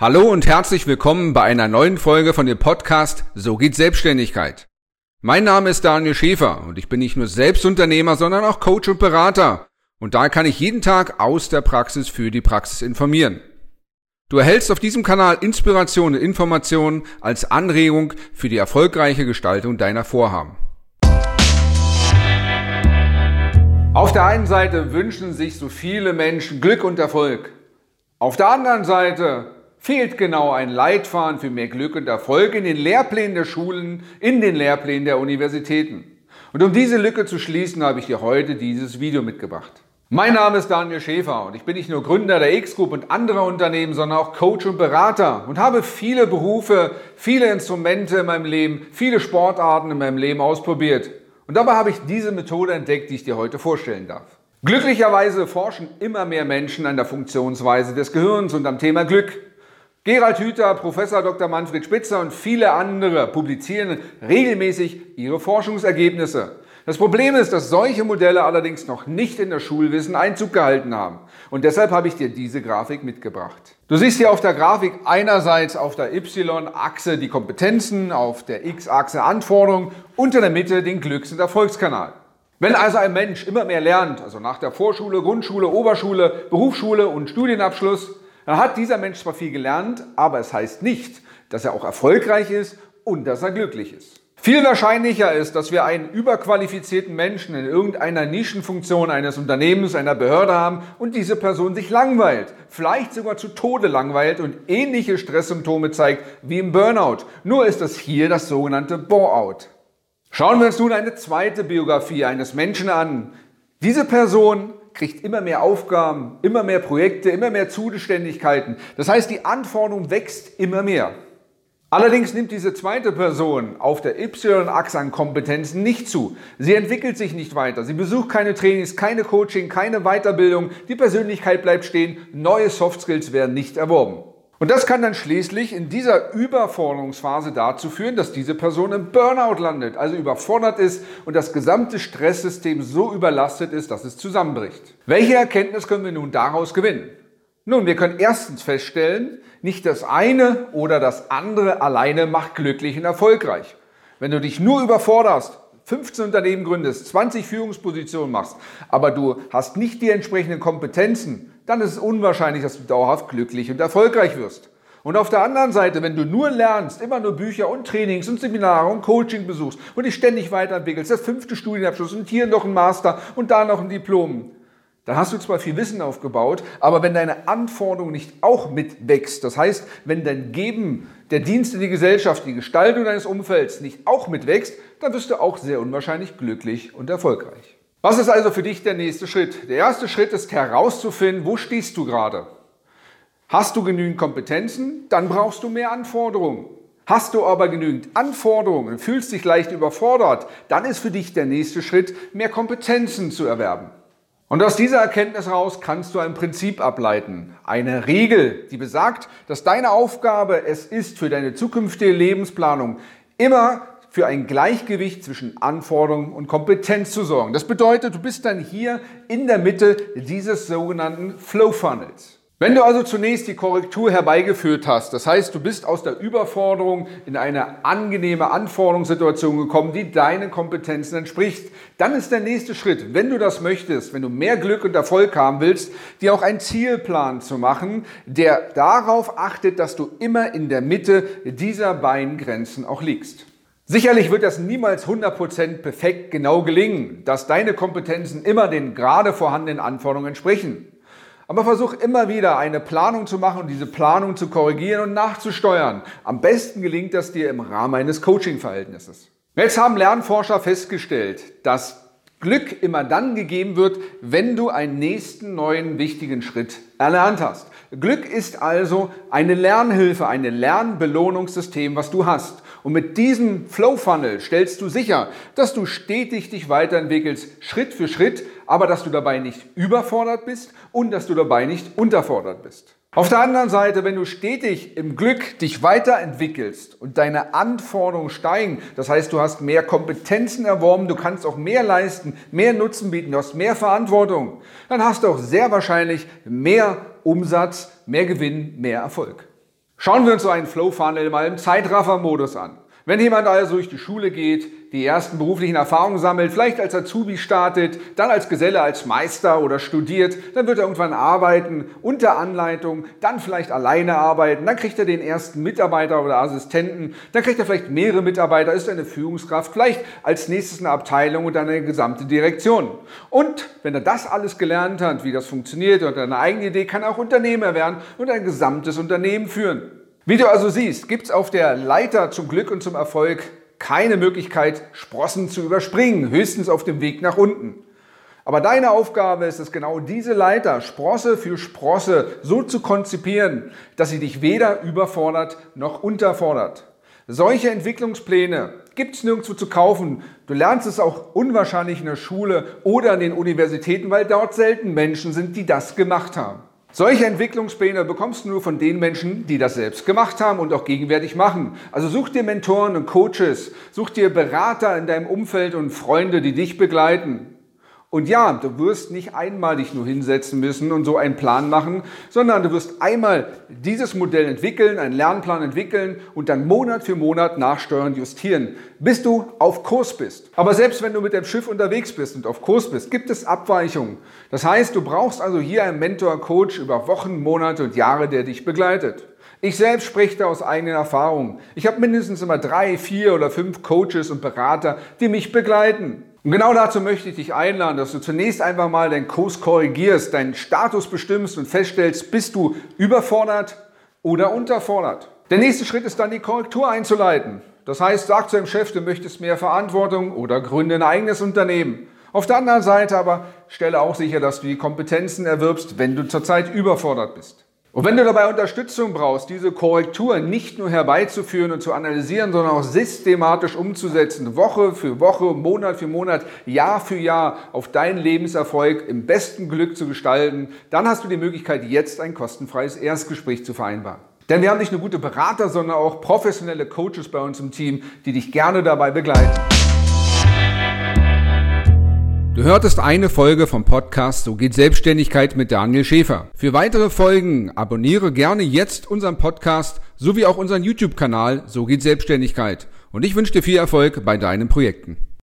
Hallo und herzlich willkommen bei einer neuen Folge von dem Podcast So geht Selbstständigkeit. Mein Name ist Daniel Schäfer und ich bin nicht nur Selbstunternehmer, sondern auch Coach und Berater. Und da kann ich jeden Tag aus der Praxis für die Praxis informieren. Du erhältst auf diesem Kanal Inspiration und Informationen als Anregung für die erfolgreiche Gestaltung deiner Vorhaben. Auf der einen Seite wünschen sich so viele Menschen Glück und Erfolg. Auf der anderen Seite fehlt genau ein Leitfaden für mehr Glück und Erfolg in den Lehrplänen der Schulen, in den Lehrplänen der Universitäten. Und um diese Lücke zu schließen, habe ich dir heute dieses Video mitgebracht. Mein Name ist Daniel Schäfer und ich bin nicht nur Gründer der X-Group und anderer Unternehmen, sondern auch Coach und Berater und habe viele Berufe, viele Instrumente in meinem Leben, viele Sportarten in meinem Leben ausprobiert. Und dabei habe ich diese Methode entdeckt, die ich dir heute vorstellen darf. Glücklicherweise forschen immer mehr Menschen an der Funktionsweise des Gehirns und am Thema Glück. Gerald Hüther, Professor Dr. Manfred Spitzer und viele andere publizieren regelmäßig ihre Forschungsergebnisse. Das Problem ist, dass solche Modelle allerdings noch nicht in das Schulwissen Einzug gehalten haben. Und deshalb habe ich dir diese Grafik mitgebracht. Du siehst hier auf der Grafik einerseits auf der Y-Achse die Kompetenzen, auf der X-Achse Anforderungen und in der Mitte den Glücks- und Erfolgskanal. Wenn also ein Mensch immer mehr lernt, also nach der Vorschule, Grundschule, Oberschule, Berufsschule und Studienabschluss, dann hat dieser Mensch zwar viel gelernt, aber es heißt nicht, dass er auch erfolgreich ist und dass er glücklich ist. Viel wahrscheinlicher ist, dass wir einen überqualifizierten Menschen in irgendeiner Nischenfunktion eines Unternehmens, einer Behörde haben und diese Person sich langweilt, vielleicht sogar zu Tode langweilt und ähnliche Stresssymptome zeigt wie im Burnout. Nur ist das hier das sogenannte Bore-out. Schauen wir uns nun eine zweite Biografie eines Menschen an. Diese Person kriegt immer mehr Aufgaben, immer mehr Projekte, immer mehr Zuständigkeiten. Das heißt, die Anforderung wächst immer mehr. Allerdings nimmt diese zweite Person auf der Y-Achse an Kompetenzen nicht zu. Sie entwickelt sich nicht weiter. Sie besucht keine Trainings, keine Coaching, keine Weiterbildung. Die Persönlichkeit bleibt stehen. Neue Soft Skills werden nicht erworben. Und das kann dann schließlich in dieser Überforderungsphase dazu führen, dass diese Person im Burnout landet, also überfordert ist und das gesamte Stresssystem so überlastet ist, dass es zusammenbricht. Welche Erkenntnis können wir nun daraus gewinnen? Nun, wir können erstens feststellen, nicht das eine oder das andere alleine macht glücklich und erfolgreich. Wenn du dich nur überforderst, 15 Unternehmen gründest, 20 Führungspositionen machst, aber du hast nicht die entsprechenden Kompetenzen, dann ist es unwahrscheinlich, dass du dauerhaft glücklich und erfolgreich wirst. Und auf der anderen Seite, wenn du nur lernst, immer nur Bücher und Trainings und Seminare und Coaching besuchst und dich ständig weiterentwickelst, das fünfte Studienabschluss und hier noch ein Master und da noch ein Diplom, dann hast du zwar viel Wissen aufgebaut, aber wenn deine Anforderung nicht auch mitwächst, das heißt, wenn dein Geben, der Dienst in die Gesellschaft, die Gestaltung deines Umfelds nicht auch mitwächst, dann wirst du auch sehr unwahrscheinlich glücklich und erfolgreich. Was ist also für dich der nächste Schritt? Der erste Schritt ist herauszufinden, wo stehst du gerade? Hast du genügend Kompetenzen? Dann brauchst du mehr Anforderungen. Hast du aber genügend Anforderungen und fühlst dich leicht überfordert, dann ist für dich der nächste Schritt, mehr Kompetenzen zu erwerben. Und aus dieser Erkenntnis heraus kannst du ein Prinzip ableiten, eine Regel, die besagt, dass deine Aufgabe es ist, für deine zukünftige Lebensplanung immer für ein Gleichgewicht zwischen Anforderungen und Kompetenz zu sorgen. Das bedeutet, du bist dann hier in der Mitte dieses sogenannten Flow Funnels. Wenn du also zunächst die Korrektur herbeigeführt hast, das heißt, du bist aus der Überforderung in eine angenehme Anforderungssituation gekommen, die deinen Kompetenzen entspricht, dann ist der nächste Schritt, wenn du das möchtest, wenn du mehr Glück und Erfolg haben willst, dir auch einen Zielplan zu machen, der darauf achtet, dass du immer in der Mitte dieser beiden Grenzen auch liegst. Sicherlich wird das niemals 100% perfekt genau gelingen, dass deine Kompetenzen immer den gerade vorhandenen Anforderungen entsprechen. Aber versuch immer wieder eine Planung zu machen und diese Planung zu korrigieren und nachzusteuern. Am besten gelingt das dir im Rahmen eines Coaching-Verhältnisses. Jetzt haben Lernforscher festgestellt, dass Glück immer dann gegeben wird, wenn du einen nächsten neuen wichtigen Schritt erlernt hast. Glück ist also eine Lernhilfe, ein Lernbelohnungssystem, was du hast. Und mit diesem Flow Funnel stellst du sicher, dass du stetig dich weiterentwickelst, Schritt für Schritt, aber dass du dabei nicht überfordert bist und dass du dabei nicht unterfordert bist. Auf der anderen Seite, wenn du stetig im Glück dich weiterentwickelst und deine Anforderungen steigen, das heißt, du hast mehr Kompetenzen erworben, du kannst auch mehr leisten, mehr Nutzen bieten, du hast mehr Verantwortung, dann hast du auch sehr wahrscheinlich mehr Umsatz, mehr Gewinn, mehr Erfolg. Schauen wir uns so einen Flow-Funnel mal im Zeitraffer-Modus an. Wenn jemand also durch die Schule geht, die ersten beruflichen Erfahrungen sammelt, vielleicht als Azubi startet, dann als Geselle, als Meister oder studiert, dann wird er irgendwann arbeiten unter Anleitung, dann vielleicht alleine arbeiten, dann kriegt er den ersten Mitarbeiter oder Assistenten, dann kriegt er vielleicht mehrere Mitarbeiter, ist eine Führungskraft, vielleicht als nächstes eine Abteilung und dann eine gesamte Direktion. Und wenn er das alles gelernt hat, wie das funktioniert und eine eigene Idee, kann er auch Unternehmer werden und ein gesamtes Unternehmen führen. Wie du also siehst, gibt es auf der Leiter zum Glück und zum Erfolg keine Möglichkeit, Sprossen zu überspringen, höchstens auf dem Weg nach unten. Aber deine Aufgabe ist es genau diese Leiter Sprosse für Sprosse so zu konzipieren, dass sie dich weder überfordert noch unterfordert. Solche Entwicklungspläne gibt es nirgendwo zu kaufen. Du lernst es auch unwahrscheinlich in der Schule oder an den Universitäten, weil dort selten Menschen sind, die das gemacht haben. Solche Entwicklungspläne bekommst du nur von den Menschen, die das selbst gemacht haben und auch gegenwärtig machen. Also such dir Mentoren und Coaches, such dir Berater in deinem Umfeld und Freunde, die dich begleiten. Und ja, du wirst nicht einmal dich nur hinsetzen müssen und so einen Plan machen, sondern du wirst einmal dieses Modell entwickeln, einen Lernplan entwickeln und dann Monat für Monat nachsteuern, justieren, bis du auf Kurs bist. Aber selbst wenn du mit dem Schiff unterwegs bist und auf Kurs bist, gibt es Abweichungen. Das heißt, du brauchst also hier einen Mentor, Coach über Wochen, Monate und Jahre, der dich begleitet. Ich selbst spreche da aus eigenen Erfahrungen. Ich habe mindestens immer drei, vier oder fünf Coaches und Berater, die mich begleiten. Und genau dazu möchte ich dich einladen, dass du zunächst einfach mal deinen Kurs korrigierst, deinen Status bestimmst und feststellst, bist du überfordert oder unterfordert. Der nächste Schritt ist dann die Korrektur einzuleiten. Das heißt, sag zu deinem Chef, du möchtest mehr Verantwortung oder gründe ein eigenes Unternehmen. Auf der anderen Seite aber stelle auch sicher, dass du die Kompetenzen erwirbst, wenn du zurzeit überfordert bist. Und wenn du dabei Unterstützung brauchst, diese Korrektur nicht nur herbeizuführen und zu analysieren, sondern auch systematisch umzusetzen, Woche für Woche, Monat für Monat, Jahr für Jahr auf deinen Lebenserfolg im besten Glück zu gestalten, dann hast du die Möglichkeit, jetzt ein kostenfreies Erstgespräch zu vereinbaren. Denn wir haben nicht nur gute Berater, sondern auch professionelle Coaches bei uns im Team, die dich gerne dabei begleiten. Du hörtest eine Folge vom Podcast So geht Selbstständigkeit mit Daniel Schäfer. Für weitere Folgen abonniere gerne jetzt unseren Podcast sowie auch unseren YouTube-Kanal So geht Selbstständigkeit. Und ich wünsche dir viel Erfolg bei deinen Projekten.